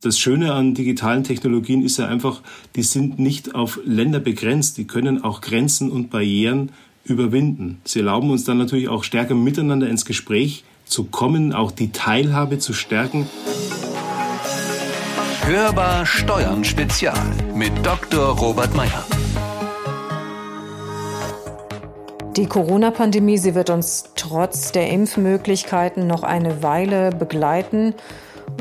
Das Schöne an digitalen Technologien ist ja einfach, die sind nicht auf Länder begrenzt. Die können auch Grenzen und Barrieren überwinden. Sie erlauben uns dann natürlich auch stärker miteinander ins Gespräch zu kommen, auch die Teilhabe zu stärken. Hörbar Steuern Spezial mit Dr. Robert Meyer. Die Corona-Pandemie, sie wird uns trotz der Impfmöglichkeiten noch eine Weile begleiten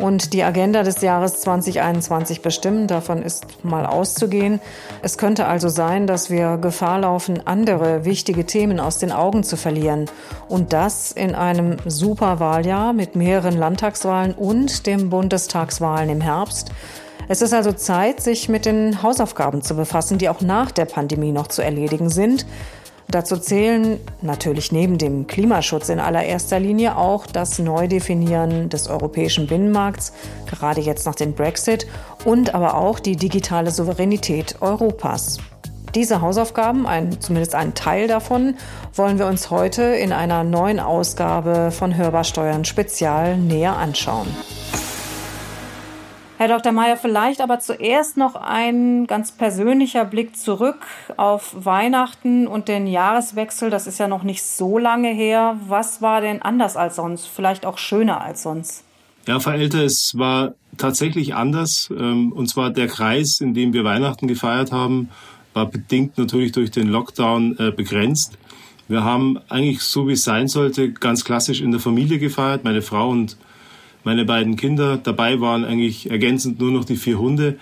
und die Agenda des Jahres 2021 bestimmen. Davon ist mal auszugehen. Es könnte also sein, dass wir Gefahr laufen, andere wichtige Themen aus den Augen zu verlieren. Und das in einem Superwahljahr mit mehreren Landtagswahlen und dem Bundestagswahlen im Herbst. Es ist also Zeit, sich mit den Hausaufgaben zu befassen, die auch nach der Pandemie noch zu erledigen sind. Dazu zählen natürlich neben dem Klimaschutz in allererster Linie auch das Neudefinieren des europäischen Binnenmarkts, gerade jetzt nach dem Brexit, und aber auch die digitale Souveränität Europas. Diese Hausaufgaben, ein, zumindest einen Teil davon, wollen wir uns heute in einer neuen Ausgabe von Hörbar Steuern Spezial näher anschauen. Herr Dr. Mayer, vielleicht aber zuerst noch ein ganz persönlicher Blick zurück auf Weihnachten und den Jahreswechsel. Das ist ja noch nicht so lange her. Was war denn anders als sonst? Vielleicht auch schöner als sonst? Ja, Frau Elter, es war tatsächlich anders. Ähm, und zwar der Kreis, in dem wir Weihnachten gefeiert haben, war bedingt natürlich durch den Lockdown äh, begrenzt. Wir haben eigentlich so, wie es sein sollte, ganz klassisch in der Familie gefeiert. Meine Frau und meine beiden Kinder. Dabei waren eigentlich ergänzend nur noch die vier Hunde.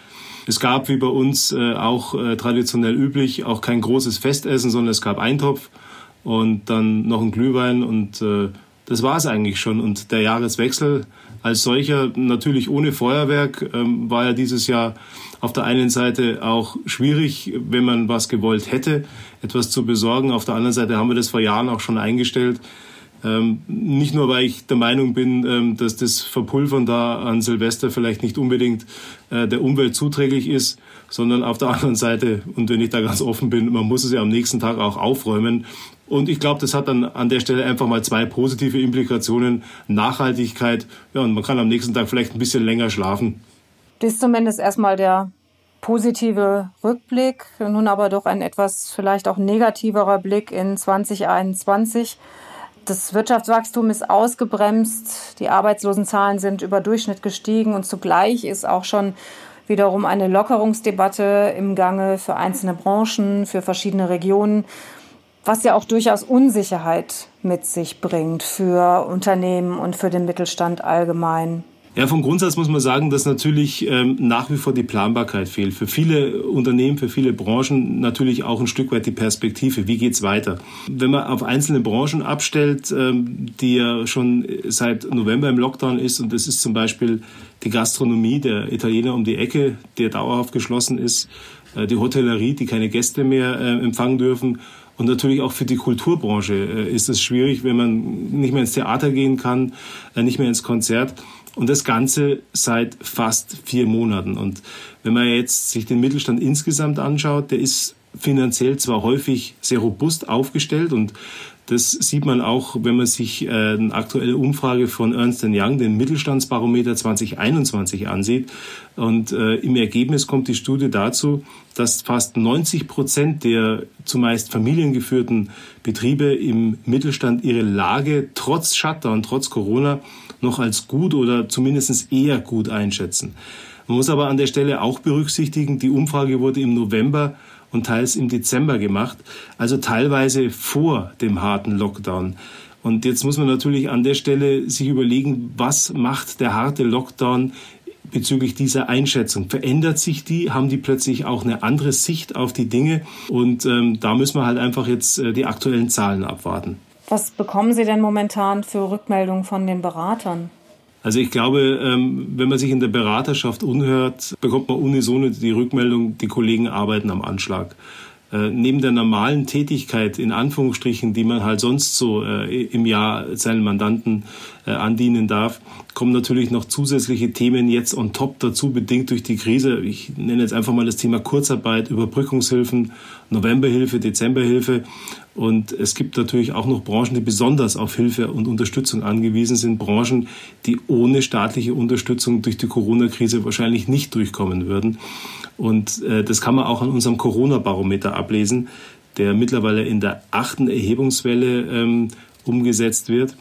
Es gab wie bei uns äh, auch äh, traditionell üblich auch kein großes Festessen, sondern es gab Eintopf und dann noch ein Glühwein und äh, das war es eigentlich schon. Und der Jahreswechsel als solcher, natürlich ohne Feuerwerk, ähm, war ja dieses Jahr auf der einen Seite auch schwierig, wenn man was gewollt hätte, etwas zu besorgen. Auf der anderen Seite haben wir das vor Jahren auch schon eingestellt. Ähm, nicht nur, weil ich der Meinung bin, ähm, dass das Verpulvern da an Silvester vielleicht nicht unbedingt äh, der Umwelt zuträglich ist, sondern auf der anderen Seite, und wenn ich da ganz offen bin, man muss es ja am nächsten Tag auch aufräumen. Und ich glaube, das hat dann an der Stelle einfach mal zwei positive Implikationen. Nachhaltigkeit, ja, und man kann am nächsten Tag vielleicht ein bisschen länger schlafen. Das ist zumindest erstmal der positive Rückblick, nun aber doch ein etwas vielleicht auch negativerer Blick in 2021. Das Wirtschaftswachstum ist ausgebremst, die Arbeitslosenzahlen sind über Durchschnitt gestiegen und zugleich ist auch schon wiederum eine Lockerungsdebatte im Gange für einzelne Branchen, für verschiedene Regionen, was ja auch durchaus Unsicherheit mit sich bringt für Unternehmen und für den Mittelstand allgemein. Ja, vom Grundsatz muss man sagen, dass natürlich ähm, nach wie vor die Planbarkeit fehlt. Für viele Unternehmen, für viele Branchen natürlich auch ein Stück weit die Perspektive. Wie geht's weiter? Wenn man auf einzelne Branchen abstellt, ähm, die ja schon seit November im Lockdown ist, und das ist zum Beispiel die Gastronomie, der Italiener um die Ecke, der dauerhaft geschlossen ist, äh, die Hotellerie, die keine Gäste mehr äh, empfangen dürfen, und natürlich auch für die Kulturbranche äh, ist es schwierig, wenn man nicht mehr ins Theater gehen kann, äh, nicht mehr ins Konzert. Und das Ganze seit fast vier Monaten. Und wenn man jetzt sich den Mittelstand insgesamt anschaut, der ist finanziell zwar häufig sehr robust aufgestellt und das sieht man auch, wenn man sich äh, eine aktuelle Umfrage von Ernst Young, den Mittelstandsbarometer 2021 ansieht. Und äh, im Ergebnis kommt die Studie dazu, dass fast 90 Prozent der zumeist familiengeführten Betriebe im Mittelstand ihre Lage trotz Shutdown, trotz Corona noch als gut oder zumindest eher gut einschätzen. Man muss aber an der Stelle auch berücksichtigen, die Umfrage wurde im November und teils im Dezember gemacht, also teilweise vor dem harten Lockdown. Und jetzt muss man natürlich an der Stelle sich überlegen, was macht der harte Lockdown bezüglich dieser Einschätzung? Verändert sich die? Haben die plötzlich auch eine andere Sicht auf die Dinge? Und ähm, da müssen wir halt einfach jetzt äh, die aktuellen Zahlen abwarten. Was bekommen Sie denn momentan für Rückmeldungen von den Beratern? Also ich glaube, ähm, wenn man sich in der Beraterschaft unhört, bekommt man unisono die Rückmeldung, die Kollegen arbeiten am Anschlag. Äh, neben der normalen Tätigkeit in Anführungsstrichen, die man halt sonst so äh, im Jahr seinen Mandanten äh, andienen darf, kommen natürlich noch zusätzliche Themen jetzt on top dazu, bedingt durch die Krise. Ich nenne jetzt einfach mal das Thema Kurzarbeit, Überbrückungshilfen, Novemberhilfe, Dezemberhilfe. Und es gibt natürlich auch noch Branchen, die besonders auf Hilfe und Unterstützung angewiesen sind. Branchen, die ohne staatliche Unterstützung durch die Corona-Krise wahrscheinlich nicht durchkommen würden. Und äh, das kann man auch an unserem Corona-Barometer ablesen, der mittlerweile in der achten Erhebungswelle ähm, umgesetzt wird.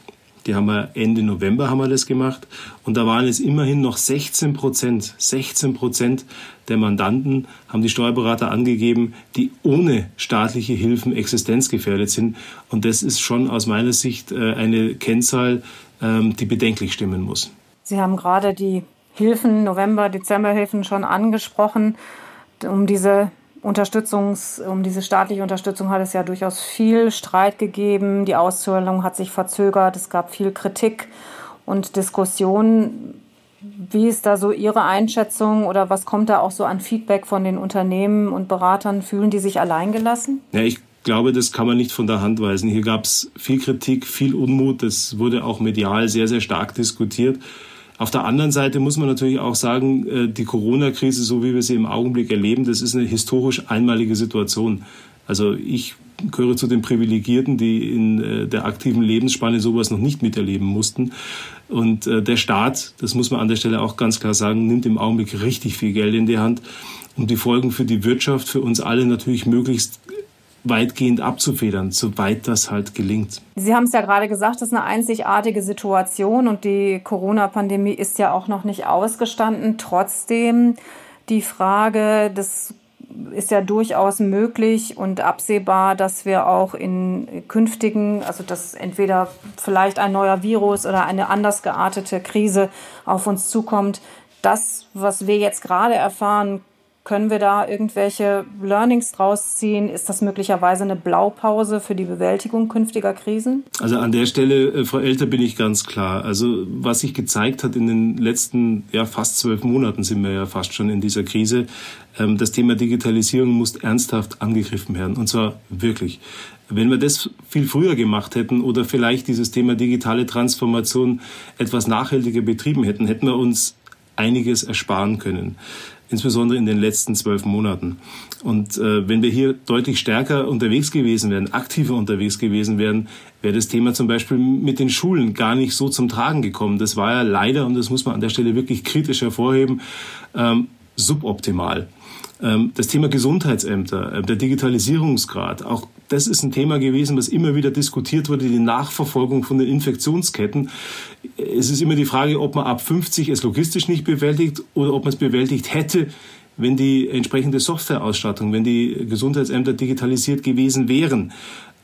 Die haben wir Ende November haben wir das gemacht. Und da waren es immerhin noch 16 Prozent, 16 Prozent der Mandanten haben die Steuerberater angegeben, die ohne staatliche Hilfen existenzgefährdet sind. Und das ist schon aus meiner Sicht äh, eine Kennzahl, ähm, die bedenklich stimmen muss. Sie haben gerade die Hilfen, November, Dezemberhilfen schon angesprochen. Um diese Unterstützungs, um diese staatliche Unterstützung hat es ja durchaus viel Streit gegeben. Die Auszahlung hat sich verzögert. Es gab viel Kritik und Diskussion. Wie ist da so Ihre Einschätzung oder was kommt da auch so an Feedback von den Unternehmen und Beratern? Fühlen die sich alleingelassen? Ja, ich glaube, das kann man nicht von der Hand weisen. Hier gab es viel Kritik, viel Unmut. Das wurde auch medial sehr, sehr stark diskutiert. Auf der anderen Seite muss man natürlich auch sagen, äh, die Corona-Krise, so wie wir sie im Augenblick erleben, das ist eine historisch einmalige Situation. Also ich gehöre zu den Privilegierten, die in äh, der aktiven Lebensspanne sowas noch nicht miterleben mussten. Und äh, der Staat, das muss man an der Stelle auch ganz klar sagen, nimmt im Augenblick richtig viel Geld in die Hand, um die Folgen für die Wirtschaft, für uns alle natürlich möglichst weitgehend abzufedern, soweit das halt gelingt. Sie haben es ja gerade gesagt, das ist eine einzigartige Situation und die Corona-Pandemie ist ja auch noch nicht ausgestanden. Trotzdem die Frage, das ist ja durchaus möglich und absehbar, dass wir auch in künftigen, also dass entweder vielleicht ein neuer Virus oder eine anders geartete Krise auf uns zukommt. Das, was wir jetzt gerade erfahren, können wir da irgendwelche Learnings draus ziehen? Ist das möglicherweise eine Blaupause für die Bewältigung künftiger Krisen? Also an der Stelle, äh, Frau Elter, bin ich ganz klar. Also was sich gezeigt hat in den letzten ja, fast zwölf Monaten sind wir ja fast schon in dieser Krise. Ähm, das Thema Digitalisierung muss ernsthaft angegriffen werden. Und zwar wirklich. Wenn wir das viel früher gemacht hätten oder vielleicht dieses Thema digitale Transformation etwas nachhaltiger betrieben hätten, hätten wir uns einiges ersparen können insbesondere in den letzten zwölf Monaten. Und äh, wenn wir hier deutlich stärker unterwegs gewesen wären, aktiver unterwegs gewesen wären, wäre das Thema zum Beispiel mit den Schulen gar nicht so zum Tragen gekommen. Das war ja leider, und das muss man an der Stelle wirklich kritisch hervorheben, ähm, suboptimal. Ähm, das Thema Gesundheitsämter, äh, der Digitalisierungsgrad, auch das ist ein Thema gewesen, was immer wieder diskutiert wurde, die Nachverfolgung von den Infektionsketten. Es ist immer die Frage, ob man ab 50 es logistisch nicht bewältigt oder ob man es bewältigt hätte, wenn die entsprechende Softwareausstattung, wenn die Gesundheitsämter digitalisiert gewesen wären.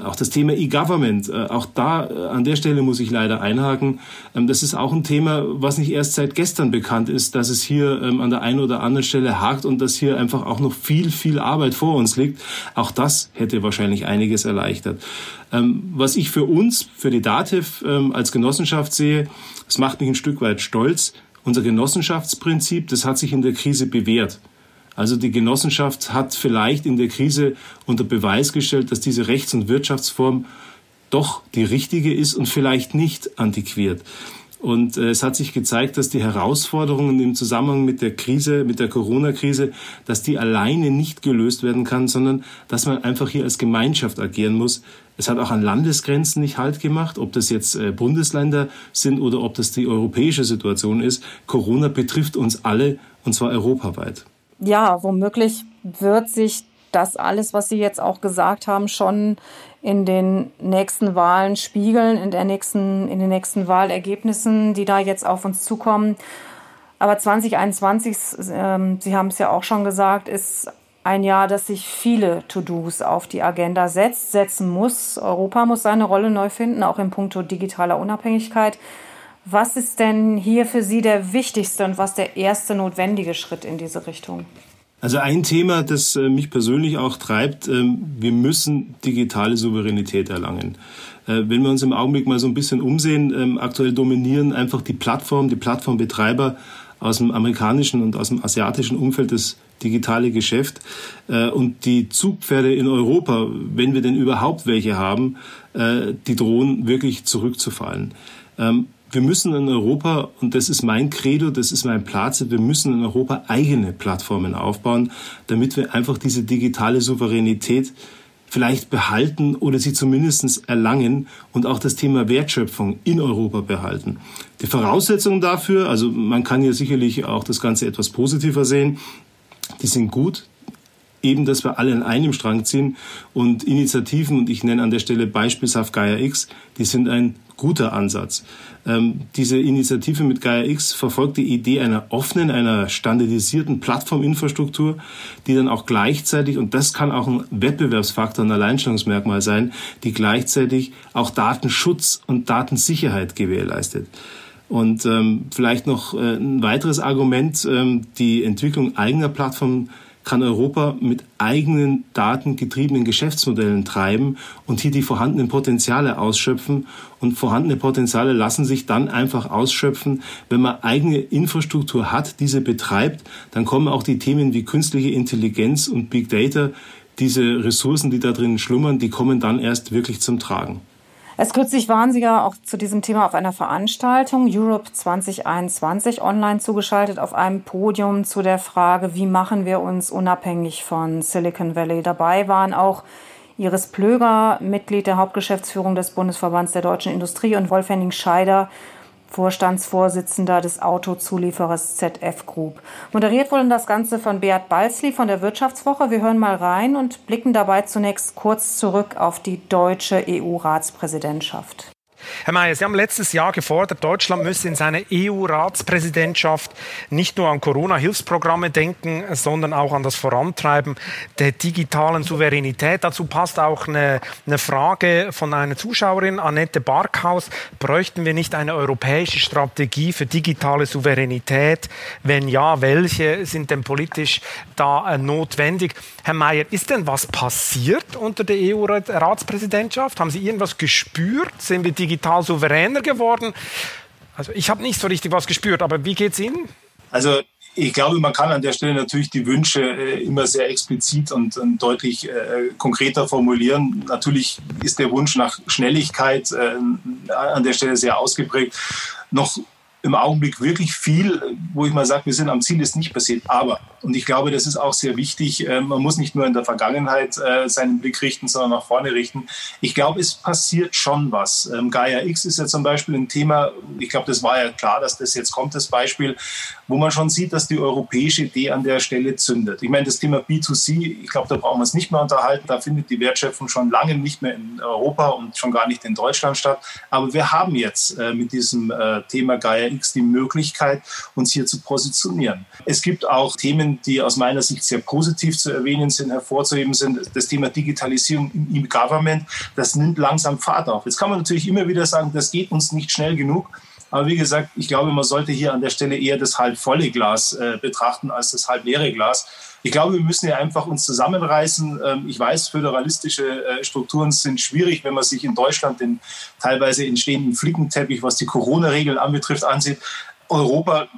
Auch das Thema E-Government, äh, auch da äh, an der Stelle muss ich leider einhaken. Ähm, das ist auch ein Thema, was nicht erst seit gestern bekannt ist, dass es hier ähm, an der einen oder anderen Stelle hakt und dass hier einfach auch noch viel, viel Arbeit vor uns liegt. Auch das hätte wahrscheinlich einiges erleichtert. Ähm, was ich für uns, für die DATEV als Genossenschaft sehe, es macht mich ein Stück weit stolz. Unser Genossenschaftsprinzip, das hat sich in der Krise bewährt. Also die Genossenschaft hat vielleicht in der Krise unter Beweis gestellt, dass diese Rechts- und Wirtschaftsform doch die richtige ist und vielleicht nicht antiquiert. Und äh, es hat sich gezeigt, dass die Herausforderungen im Zusammenhang mit der Krise, mit der Corona-Krise, dass die alleine nicht gelöst werden kann, sondern dass man einfach hier als Gemeinschaft agieren muss. Es hat auch an Landesgrenzen nicht Halt gemacht, ob das jetzt äh, Bundesländer sind oder ob das die europäische Situation ist. Corona betrifft uns alle und zwar europaweit ja, womöglich wird sich das alles, was Sie jetzt auch gesagt haben, schon in den nächsten Wahlen spiegeln, in, der nächsten, in den nächsten Wahlergebnissen, die da jetzt auf uns zukommen. Aber 2021, äh, Sie haben es ja auch schon gesagt, ist ein Jahr, das sich viele To-Dos auf die Agenda setzt, setzen muss. Europa muss seine Rolle neu finden, auch im Punkto digitaler Unabhängigkeit. Was ist denn hier für Sie der wichtigste und was der erste notwendige Schritt in diese Richtung? Also ein Thema, das äh, mich persönlich auch treibt, ähm, wir müssen digitale Souveränität erlangen. Äh, wenn wir uns im Augenblick mal so ein bisschen umsehen, ähm, aktuell dominieren einfach die Plattform, die Plattformbetreiber aus dem amerikanischen und aus dem asiatischen Umfeld das digitale Geschäft. Äh, und die Zugpferde in Europa, wenn wir denn überhaupt welche haben, die drohen wirklich zurückzufallen. Wir müssen in Europa, und das ist mein Credo, das ist mein Platz, wir müssen in Europa eigene Plattformen aufbauen, damit wir einfach diese digitale Souveränität vielleicht behalten oder sie zumindest erlangen und auch das Thema Wertschöpfung in Europa behalten. Die Voraussetzungen dafür, also man kann hier sicherlich auch das Ganze etwas positiver sehen, die sind gut, eben, dass wir alle an einem Strang ziehen und Initiativen, und ich nenne an der Stelle beispielshaft Gaia X, die sind ein guter Ansatz. Ähm, diese Initiative mit Gaia X verfolgt die Idee einer offenen, einer standardisierten Plattforminfrastruktur, die dann auch gleichzeitig, und das kann auch ein Wettbewerbsfaktor, ein Alleinstellungsmerkmal sein, die gleichzeitig auch Datenschutz und Datensicherheit gewährleistet. Und ähm, vielleicht noch äh, ein weiteres Argument, ähm, die Entwicklung eigener Plattformen kann Europa mit eigenen datengetriebenen Geschäftsmodellen treiben und hier die vorhandenen Potenziale ausschöpfen. Und vorhandene Potenziale lassen sich dann einfach ausschöpfen, wenn man eigene Infrastruktur hat, diese betreibt, dann kommen auch die Themen wie künstliche Intelligenz und Big Data, diese Ressourcen, die da drin schlummern, die kommen dann erst wirklich zum Tragen. Erst kürzlich waren Sie ja auch zu diesem Thema auf einer Veranstaltung Europe 2021 online zugeschaltet auf einem Podium zu der Frage, wie machen wir uns unabhängig von Silicon Valley. Dabei waren auch Iris Plöger, Mitglied der Hauptgeschäftsführung des Bundesverbands der deutschen Industrie und Wolf Henning Scheider, Vorstandsvorsitzender des Autozulieferers ZF Group. Moderiert wurde das Ganze von Beat Balzli von der Wirtschaftswoche. Wir hören mal rein und blicken dabei zunächst kurz zurück auf die deutsche EU-Ratspräsidentschaft. Herr Mayer, Sie haben letztes Jahr gefordert, Deutschland müsse in seiner EU-Ratspräsidentschaft nicht nur an Corona-Hilfsprogramme denken, sondern auch an das Vorantreiben der digitalen Souveränität. Dazu passt auch eine, eine Frage von einer Zuschauerin, Annette Barkhaus. Bräuchten wir nicht eine europäische Strategie für digitale Souveränität? Wenn ja, welche sind denn politisch da äh, notwendig? Herr Mayer, ist denn was passiert unter der EU-Ratspräsidentschaft? Haben Sie irgendwas gespürt? Sind wir digital digital souveräner geworden. Also ich habe nicht so richtig was gespürt, aber wie geht es Ihnen? Also ich glaube, man kann an der Stelle natürlich die Wünsche äh, immer sehr explizit und, deutlich äh, konkreter formulieren. Natürlich ist der Wunsch nach Schnelligkeit äh, an der Stelle sehr ausgeprägt. Noch im Augenblick wirklich viel, wo ich mal sage, wir sind am Ziel, ist nicht passiert. Aber, und ich glaube, das ist auch sehr wichtig, äh, man muss nicht nur in der Vergangenheit äh, seinen Blick richten, sondern nach vorne richten. Ich glaube, es passiert schon was. Ähm, Gaia X ist ja zum Beispiel ein Thema, ich glaube, das war ja klar, dass das jetzt kommt, das Beispiel, wo man schon sieht, dass die europäische Idee an der Stelle zündet. Ich meine, das Thema B2C, ich glaube, da brauchen wir es nicht mehr unterhalten. Da findet die Wertschöpfung schon lange nicht mehr in Europa und schon gar nicht in Deutschland statt. Aber wir haben jetzt äh, mit diesem Thema Gaia X die Möglichkeit, uns hier zu positionieren. Es gibt auch Themen, die aus meiner Sicht sehr positiv zu erwähnen sind, hervorzuheben sind. Das Thema Digitalisierung im E-Government, das nimmt langsam Fahrt auf. Jetzt kann man natürlich immer wieder sagen, das geht uns nicht schnell genug. Aber wie gesagt, ich glaube, man sollte hier an der Stelle eher das halb volle Glas äh, betrachten als das halb leere Glas. Ich glaube, wir müssen ja einfach uns zusammenreißen. Ähm, ich weiß, föderalistische äh, Strukturen sind schwierig, wenn man sich in Deutschland den teilweise entstehenden Flickenteppich, was die Corona-Regeln anbetrifft, ansieht. Europa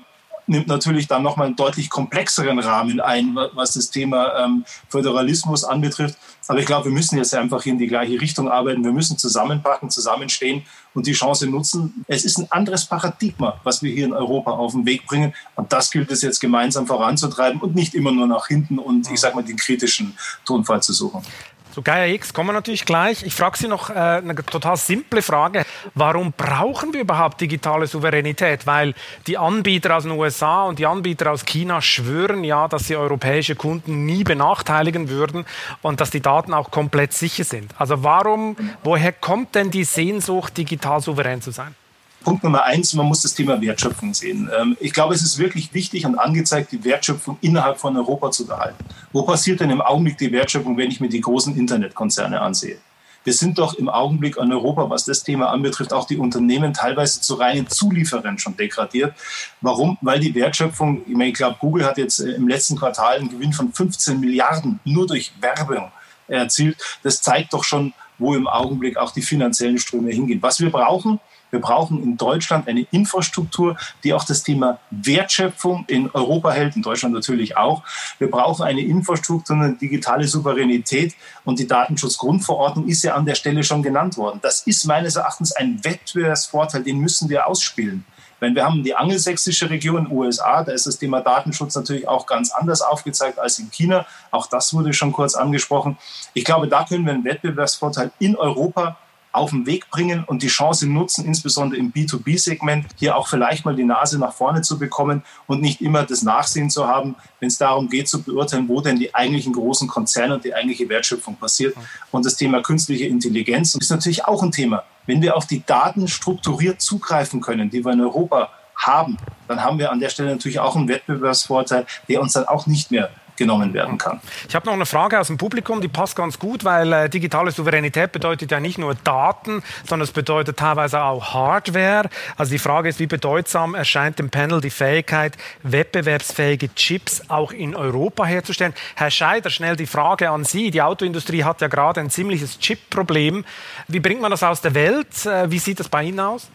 nimmt natürlich dann nochmal einen deutlich komplexeren Rahmen ein, was das Thema ähm, Föderalismus anbetrifft. Aber ich glaube, wir müssen jetzt einfach in die gleiche Richtung arbeiten. Wir müssen zusammenpacken, zusammenstehen und die Chance nutzen. Es ist ein anderes Paradigma, was wir hier in Europa auf den Weg bringen. Und das gilt es jetzt gemeinsam voranzutreiben und nicht immer nur nach hinten und, ich sage mal, den kritischen Tonfall zu suchen. Zu Gaia X kommen wir natürlich gleich. Ich frage Sie noch äh, eine total simple Frage. Warum brauchen wir überhaupt digitale Souveränität? Weil die Anbieter aus den USA und die Anbieter aus China schwören ja, dass sie europäische Kunden nie benachteiligen würden und dass die Daten auch komplett sicher sind. Also warum, woher kommt denn die Sehnsucht, digital souverän zu sein? Punkt Nummer eins, man muss das Thema Wertschöpfung sehen. Ähm, ich glaube, es ist wirklich wichtig und angezeigt, die Wertschöpfung innerhalb von Europa zu behalten. Wo passiert denn im Augenblick die Wertschöpfung, wenn ich mir die großen Internetkonzerne ansehe? Wir sind doch im Augenblick an Europa, was das Thema anbetrifft, auch die Unternehmen teilweise zu reinen Zulieferern schon degradiert. Warum? Weil die Wertschöpfung, ich, meine, ich glaube, Google hat jetzt äh, im letzten Quartal einen Gewinn von 15 Milliarden nur durch Werbung erzielt. Das zeigt doch schon, wo im Augenblick auch die finanziellen Ströme hingehen. Was wir brauchen, Wir brauchen in Deutschland eine Infrastruktur, die auch das Thema Wertschöpfung in Europa hält, in Deutschland natürlich auch. Wir brauchen eine Infrastruktur, eine digitale Souveränität und die Datenschutzgrundverordnung ist ja an der Stelle schon genannt worden. Das ist meines Erachtens ein Wettbewerbsvorteil, den müssen wir ausspielen. Wenn wir haben die angelsächsische Region USA, da ist das Thema Datenschutz natürlich auch ganz anders aufgezeigt als in China. Auch das wurde schon kurz angesprochen. Ich glaube, da können wir einen Wettbewerbsvorteil in Europa auf den Weg bringen und die Chance nutzen, insbesondere im B2B-Segment, hier auch vielleicht mal die Nase nach vorne zu bekommen und nicht immer das Nachsehen zu haben, wenn es darum geht zu beurteilen, wo denn die eigentlichen großen Konzerne und die eigentliche Wertschöpfung passiert. Und das Thema künstliche Intelligenz ist natürlich auch ein Thema. Wenn wir auf die Daten strukturiert zugreifen können, die wir in Europa haben, dann haben wir an der Stelle natürlich auch einen Wettbewerbsvorteil, der uns dann auch nicht mehr genommen werden kann. Ich habe noch eine Frage aus dem Publikum, die passt ganz gut, weil äh, digitale Souveränität bedeutet ja nicht nur Daten, sondern es bedeutet teilweise auch Hardware. Also die Frage ist, wie bedeutsam erscheint dem Panel die Fähigkeit, wettbewerbsfähige Chips auch in Europa herzustellen? Herr Scheider, schnell die Frage an Sie. Die Autoindustrie hat ja gerade ein ziemliches Chip-Problem. Wie bringt man das aus der Welt? Äh, wie sieht das bei Ihnen aus?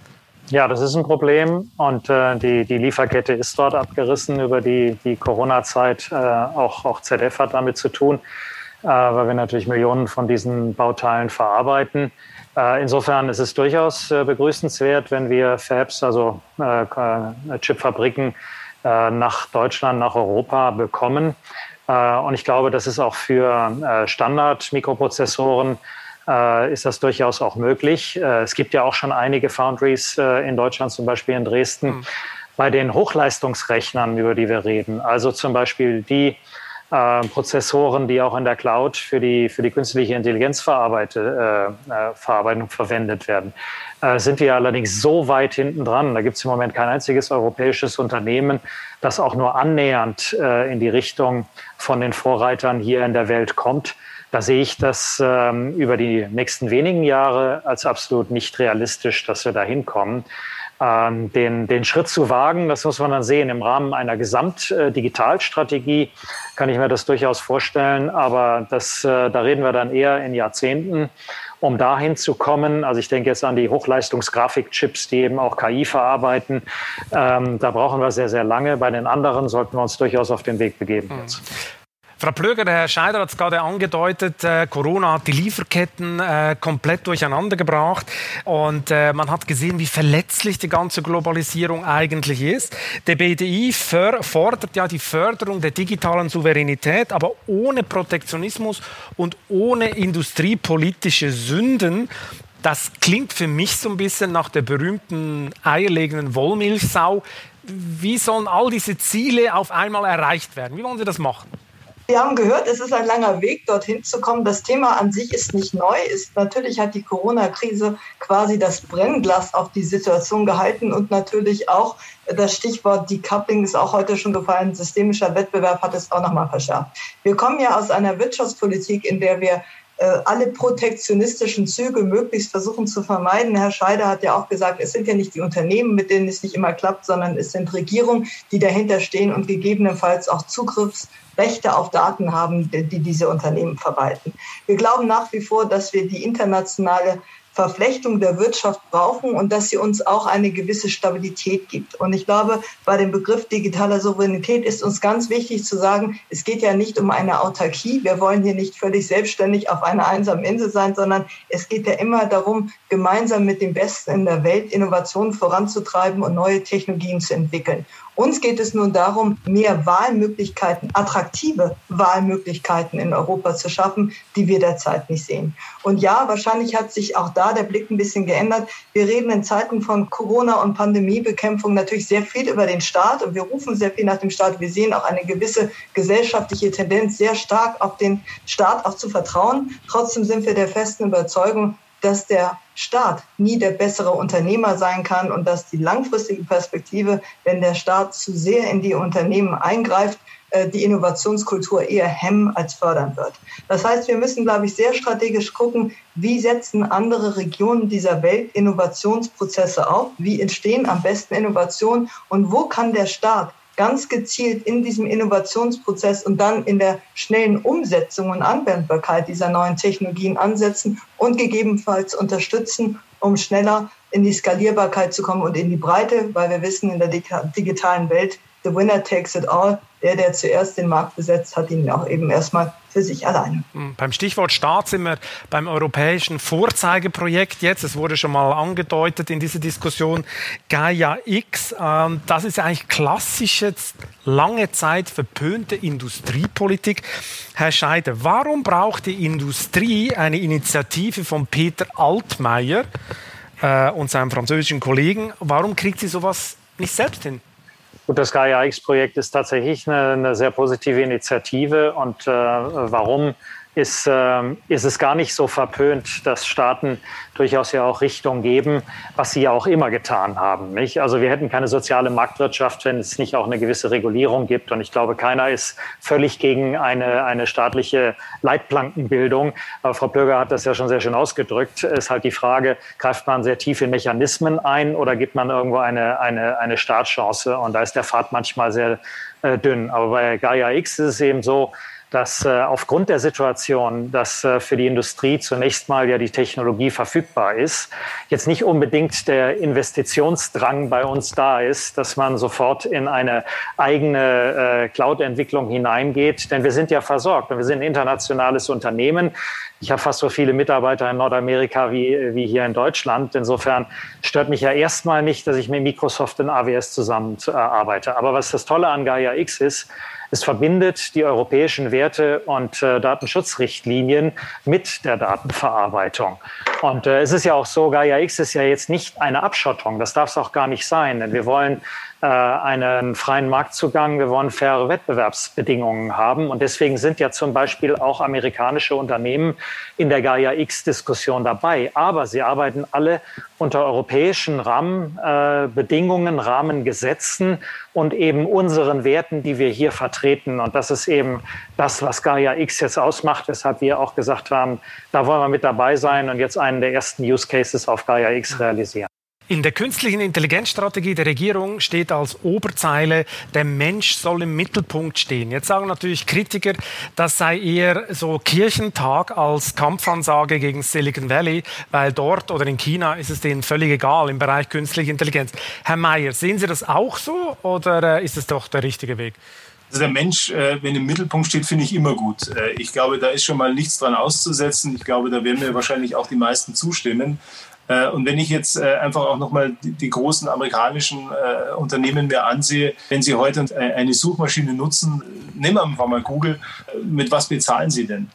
Ja, das ist ein Problem und äh, die, die Lieferkette ist dort abgerissen über die, die Corona-Zeit. Äh, auch, auch ZF hat damit zu tun, äh, weil wir natürlich Millionen von diesen Bauteilen verarbeiten. Äh, insofern ist es durchaus äh, begrüßenswert, wenn wir Fabs, also äh, Chipfabriken, nach Deutschland, nach Europa bekommen. Und ich glaube, das ist auch für Standard-Mikroprozessoren äh, ist das durchaus auch möglich. Äh, es gibt ja auch schon einige Foundries äh, in Deutschland, zum Beispiel in Dresden, mhm. bei den Hochleistungsrechnern, über die wir reden. Also zum Beispiel die äh, Prozessoren, die auch in der Cloud für die, für die künstliche Intelligenzverarbeitung äh, Verarbeitung verwendet werden. Äh, sind wir allerdings so weit hinten dran. Da gibt es im Moment kein einziges europäisches Unternehmen, das auch nur annähernd in die Richtung von den Vorreitern hier in der Welt kommt. Da sehe ich das ähm, über die nächsten wenigen Jahre als absolut nicht realistisch, dass wir da hinkommen. Ähm, den, den Schritt zu wagen, das muss man dann sehen. Im Rahmen einer Gesamtdigitalstrategie kann ich mir das durchaus vorstellen, aber das, äh, da reden wir dann eher in Jahrzehnten, um dahin zu kommen. Also ich denke jetzt an die Hochleistungsgrafikchips, die eben auch KI verarbeiten. Ähm, da brauchen wir sehr, sehr lange. Bei den anderen sollten wir uns durchaus auf den Weg begeben. Jetzt. Frau Plöger, der Herr Scheider hat es gerade angedeutet, äh, Corona hat die Lieferketten äh, komplett durcheinander gebracht und äh, man hat gesehen, wie verletzlich die ganze Globalisierung eigentlich ist. Der BDI fordert ja die Förderung der digitalen Souveränität, aber ohne Protektionismus und ohne industriepolitische Sünden. Das klingt für mich so ein bisschen nach der berühmten eierlegenden Wollmilchsau. Wie sollen all diese Ziele auf einmal erreicht werden? Wie wollen Sie das machen? Wir haben gehört, es ist ein langer Weg, dorthin zu kommen. Das Thema an sich ist nicht neu. Ist, natürlich hat die Corona-Krise quasi das Brennglas auf die Situation gehalten und natürlich auch das Stichwort Decoupling ist auch heute schon gefallen. Systemischer Wettbewerb hat es auch nochmal verschärft. Wir kommen ja aus einer Wirtschaftspolitik, in der wir alle protektionistischen Züge möglichst versuchen zu vermeiden. Herr Scheider hat ja auch gesagt, es sind ja nicht die Unternehmen, mit denen es nicht immer klappt, sondern es sind Regierungen, die dahinter stehen und gegebenenfalls auch Zugriffsrechte auf Daten haben, die diese Unternehmen verwalten. Wir glauben nach wie vor, dass wir die internationale Verflechtung der Wirtschaft brauchen und dass sie uns auch eine gewisse Stabilität gibt. Und ich glaube, bei dem Begriff digitaler Souveränität ist uns ganz wichtig zu sagen, es geht ja nicht um eine Autarkie. Wir wollen hier nicht völlig selbstständig auf einer einsamen Insel sein, sondern es geht ja immer darum, gemeinsam mit den Besten in der Welt Innovationen voranzutreiben und neue Technologien zu entwickeln. Uns geht es nun darum, mehr Wahlmöglichkeiten, attraktive Wahlmöglichkeiten in Europa zu schaffen, die wir derzeit nicht sehen. Und ja, wahrscheinlich hat sich auch da der Blick ein bisschen geändert. Wir reden in Zeiten von Corona und Pandemiebekämpfung natürlich sehr viel über den Staat und wir rufen sehr viel nach dem Staat. Wir sehen auch eine gewisse gesellschaftliche Tendenz, sehr stark auf den Staat auch zu vertrauen. Trotzdem sind wir der festen Überzeugung, dass der Staat nie der bessere Unternehmer sein kann und dass die langfristige Perspektive, wenn der Staat zu sehr in die Unternehmen eingreift, äh, die Innovationskultur eher hemmen als fördern wird. Das heißt, wir müssen, glaube ich, sehr strategisch gucken, wie setzen andere Regionen dieser Welt Innovationsprozesse auf, wie entstehen am besten Innovationen und wo kann der Staat ganz gezielt in diesem Innovationsprozess und dann in der schnellen Umsetzung und Anwendbarkeit dieser neuen Technologien ansetzen und gegebenenfalls unterstützen, um schneller in die Skalierbarkeit zu kommen und in die Breite, weil wir wissen, in der digitalen Welt, the winner takes it all. Der, der zuerst den Markt besetzt, hat ihn auch eben erstmal für sich alleine. Hm, beim Stichwort Staat sind wir beim europäischen Vorzeigeprojekt jetzt. Es wurde schon mal angedeutet in dieser Diskussion Gaia X. Ähm, das ist eigentlich klassische, lange Zeit verpönte Industriepolitik. Herr Scheider, warum braucht die Industrie eine Initiative von Peter Altmaier äh, und seinem französischen Kollegen? Warum kriegt sie sowas nicht selbst hin? Gut, das Gaia X-Projekt ist tatsächlich eine, eine, sehr positive Initiative. Und äh, warum ist, äh, ist es gar nicht so verpönt, dass Staaten durchaus ja auch Richtung geben, was sie ja auch immer getan haben. Nicht? Also wir hätten keine soziale Marktwirtschaft, wenn es nicht auch eine gewisse Regulierung gibt. Und ich glaube, keiner ist völlig gegen eine, eine staatliche Leitplankenbildung. Aber Frau Plöger hat das ja schon sehr schön ausgedrückt. Ist halt die Frage, greift man sehr tief in Mechanismen ein oder gibt man irgendwo eine, eine, eine Startchance? Und da ist der Pfad manchmal sehr äh, dünn. Aber bei Gaia X ist es eben so, dass äh, aufgrund der Situation, dass äh, für die Industrie zunächst mal ja die Technologie verfügbar ist, jetzt nicht unbedingt der Investitionsdrang bei uns da ist, dass man sofort in eine eigene äh, Cloud-Entwicklung hineingeht, denn wir sind ja versorgt und wir sind ein internationales Unternehmen. Ich habe fast so viele Mitarbeiter in Nordamerika wie, wie hier in Deutschland. Insofern stört mich ja erstmal nicht, dass ich mit Microsoft und AWS zusammenarbeite. Aber was das Tolle an Gaia X ist, es verbindet die europäischen Werte und äh, Datenschutzrichtlinien mit der Datenverarbeitung. Und äh, es ist ja auch so, Gaia X ist ja jetzt nicht eine Abschottung. Das darf es auch gar nicht sein, denn wir wollen einen freien Marktzugang, wir wollen faire Wettbewerbsbedingungen haben. Und deswegen sind ja zum Beispiel auch amerikanische Unternehmen in der Gaia X-Diskussion dabei. Aber sie arbeiten alle unter europäischen Rahmenbedingungen, äh, Rahmengesetzen und eben unseren Werten, die wir hier vertreten. Und das ist eben das, was Gaia X jetzt ausmacht, weshalb wir auch gesagt haben, da wollen wir mit dabei sein und jetzt einen der ersten Use Cases auf Gaia X realisieren. In der künstlichen Intelligenzstrategie der Regierung steht als Oberzeile, der Mensch soll im Mittelpunkt stehen. Jetzt sagen natürlich Kritiker, das sei eher so Kirchentag als Kampfansage gegen Silicon Valley, weil dort oder in China ist es denen völlig egal im Bereich künstliche Intelligenz. Herr Mayer, sehen Sie das auch so oder äh, ist es doch der richtige Weg? Also der Mensch, äh, wenn im Mittelpunkt steht, finde ich immer gut. Äh, ich glaube, da ist schon mal nichts dran auszusetzen. Ich glaube, da werden mir wahrscheinlich auch die meisten zustimmen. Äh, und wenn ich jetzt äh, einfach auch nochmal die, großen amerikanischen äh, Unternehmen mir ansehe, wenn sie heute eine Suchmaschine nutzen, nehmen wir einfach mal Google, mit was bezahlen sie denn?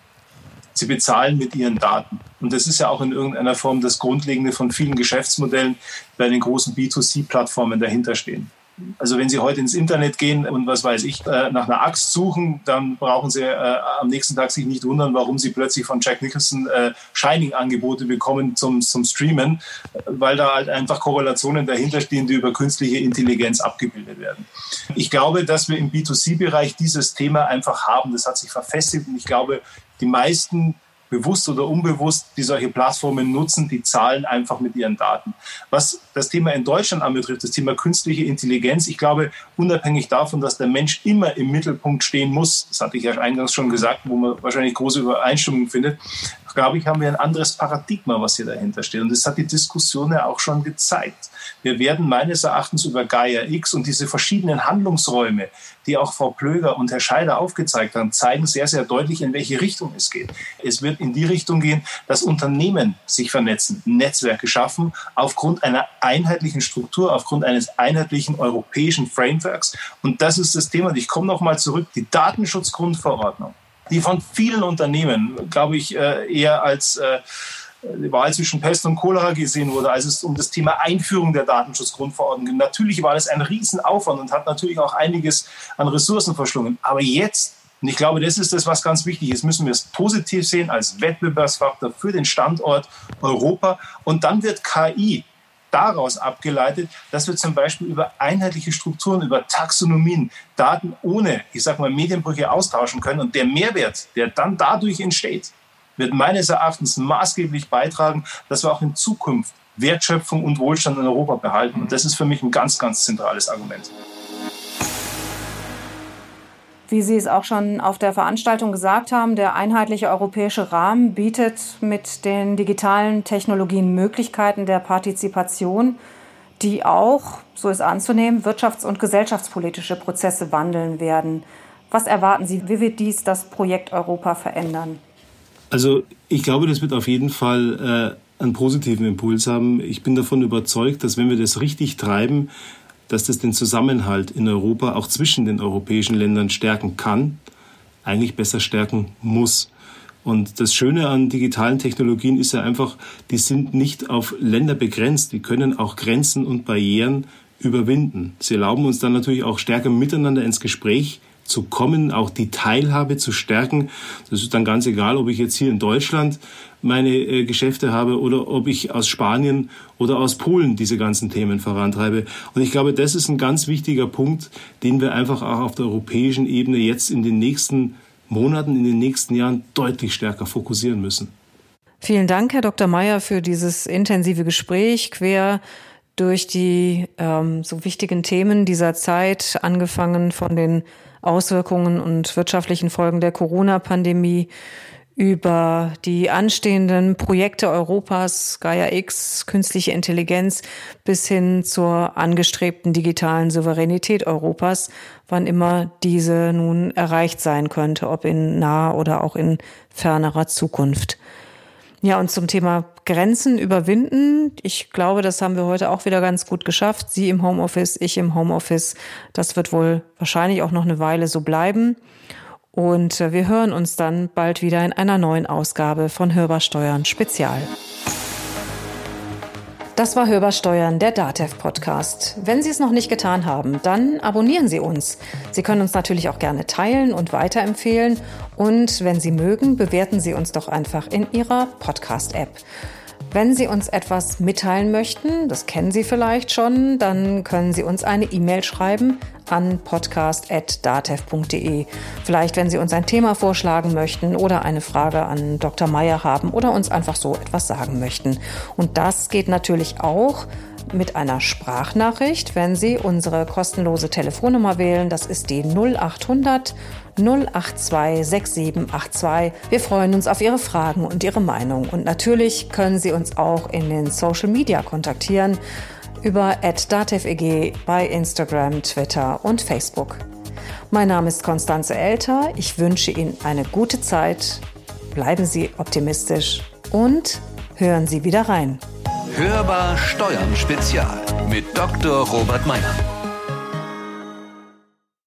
Sie bezahlen mit ihren Daten. Und das ist ja auch in irgendeiner Form das Grundlegende von vielen Geschäftsmodellen bei den großen B2C-Plattformen dahinter stehen. Also wenn Sie heute ins Internet gehen und was weiß ich, äh, nach einer Axt suchen, dann brauchen Sie äh, am nächsten Tag sich nicht wundern, warum Sie plötzlich von Jack Nicholson äh, Shining-Angebote bekommen zum, zum Streamen, weil da halt einfach Korrelationen dahinter stehen, die über künstliche Intelligenz abgebildet werden. Ich glaube, dass wir im B2C-Bereich dieses Thema einfach haben. Das hat sich verfestigt und ich glaube, die meisten bewusst oder unbewusst, die solche Plattformen nutzen, die zahlen einfach mit ihren Daten. Was das Thema in Deutschland anbetrifft, das Thema künstliche Intelligenz, ich glaube, unabhängig davon, dass der Mensch immer im Mittelpunkt stehen muss, das hatte ich ja eingangs schon gesagt, wo man wahrscheinlich große Übereinstimmung findet, glaube ich, haben wir ein anderes Paradigma, was hier dahinter steht. Und das hat die Diskussion ja auch schon gezeigt. Wir werden meines Erachtens über Gaia X und diese verschiedenen Handlungsräume, die auch Frau Plöger und Herr Scheider aufgezeigt haben, zeigen sehr, sehr deutlich, in welche Richtung es geht. Es wird in die Richtung gehen, dass Unternehmen sich vernetzen, Netzwerke schaffen, aufgrund einer einheitlichen Struktur, aufgrund eines einheitlichen europäischen Frameworks. Und das ist das Thema. Und ich komme nochmal zurück. Die Datenschutzgrundverordnung die von vielen Unternehmen, glaube ich, äh, eher als äh, die Wahl zwischen Pest und Cholera gesehen wurde, als es um das Thema Einführung der Datenschutzgrundverordnung ging. Natürlich war das ein Riesenaufwand und hat natürlich auch einiges an Ressourcen verschlungen. Aber jetzt, und ich glaube, das ist das, was ganz wichtig ist, müssen wir es positiv sehen als Wettbewerbsfaktor für den Standort Europa. Und dann wird KI daraus abgeleitet, dass wir zum Beispiel über einheitliche Strukturen, über Taxonomien Daten ohne, ich sage mal, Medienbrüche austauschen können. Und der Mehrwert, der dann dadurch entsteht, wird meines Erachtens maßgeblich beitragen, dass wir auch in Zukunft Wertschöpfung und Wohlstand in Europa behalten. Und das ist für mich ein ganz, ganz zentrales Argument. Wie Sie es auch schon auf der Veranstaltung gesagt haben, der einheitliche europäische Rahmen bietet mit den digitalen Technologien Möglichkeiten der Partizipation, die auch, so ist anzunehmen, wirtschafts- und gesellschaftspolitische Prozesse wandeln werden. Was erwarten Sie? Wie wird dies das Projekt Europa verändern? Also ich glaube, das wird auf jeden Fall äh, einen positiven Impuls haben. Ich bin davon überzeugt, dass wenn wir das richtig treiben, dass das den Zusammenhalt in Europa auch zwischen den europäischen Ländern stärken kann, eigentlich besser stärken muss. Und das Schöne an digitalen Technologien ist ja einfach, die sind nicht auf Länder begrenzt, die können auch Grenzen und Barrieren überwinden. Sie erlauben uns dann natürlich auch stärker miteinander ins Gespräch zu kommen, auch die Teilhabe zu stärken. Das ist dann ganz egal, ob ich jetzt hier in Deutschland meine äh, Geschäfte habe oder ob ich aus Spanien oder aus Polen diese ganzen Themen vorantreibe. Und ich glaube, das ist ein ganz wichtiger Punkt, den wir einfach auch auf der europäischen Ebene jetzt in den nächsten Monaten, in den nächsten Jahren deutlich stärker fokussieren müssen. Vielen Dank, Herr Dr. Mayer, für dieses intensive Gespräch quer durch die ähm, so wichtigen Themen dieser Zeit, angefangen von den Auswirkungen und wirtschaftlichen Folgen der Corona-Pandemie über die anstehenden Projekte Europas, Gaia X, künstliche Intelligenz bis hin zur angestrebten digitalen Souveränität Europas, wann immer diese nun erreicht sein könnte, ob in naher oder auch in fernerer Zukunft. Ja, und zum Thema Grenzen überwinden. Ich glaube, das haben wir heute auch wieder ganz gut geschafft. Sie im Homeoffice, ich im Homeoffice. Das wird wohl wahrscheinlich auch noch eine Weile so bleiben. Und äh, wir hören uns dann bald wieder in einer neuen Ausgabe von Hörbar Steuern Spezial. Das war Hörbar Steuern, der DATEV Podcast. Wenn Sie es noch nicht getan haben, dann abonnieren Sie uns. Sie können uns natürlich auch gerne teilen und weiterempfehlen. Und wenn Sie mögen, bewerten Sie uns doch einfach in Ihrer Podcast-App. Wenn Sie uns etwas mitteilen möchten, das kennen Sie vielleicht schon, dann können Sie uns eine E-Mail schreiben an podcast.datev.de. Vielleicht, wenn Sie uns ein Thema vorschlagen möchten oder eine Frage an Dr. Meyer haben oder uns einfach so etwas sagen möchten. Und das geht natürlich auch mit einer Sprachnachricht, wenn Sie unsere kostenlose Telefonnummer wählen. Das ist die 0800 082 6782. Wir freuen uns auf Ihre Fragen und Ihre Meinung. Und natürlich können Sie uns auch in den Social Media kontaktieren über @dateveg bei Instagram, Twitter und Facebook. Mein Name ist Konstanze Elter. Ich wünsche Ihnen eine gute Zeit. Bleiben Sie optimistisch und hören Sie wieder rein. Hörbar Steuern Spezial mit Dr. Robert Meyer.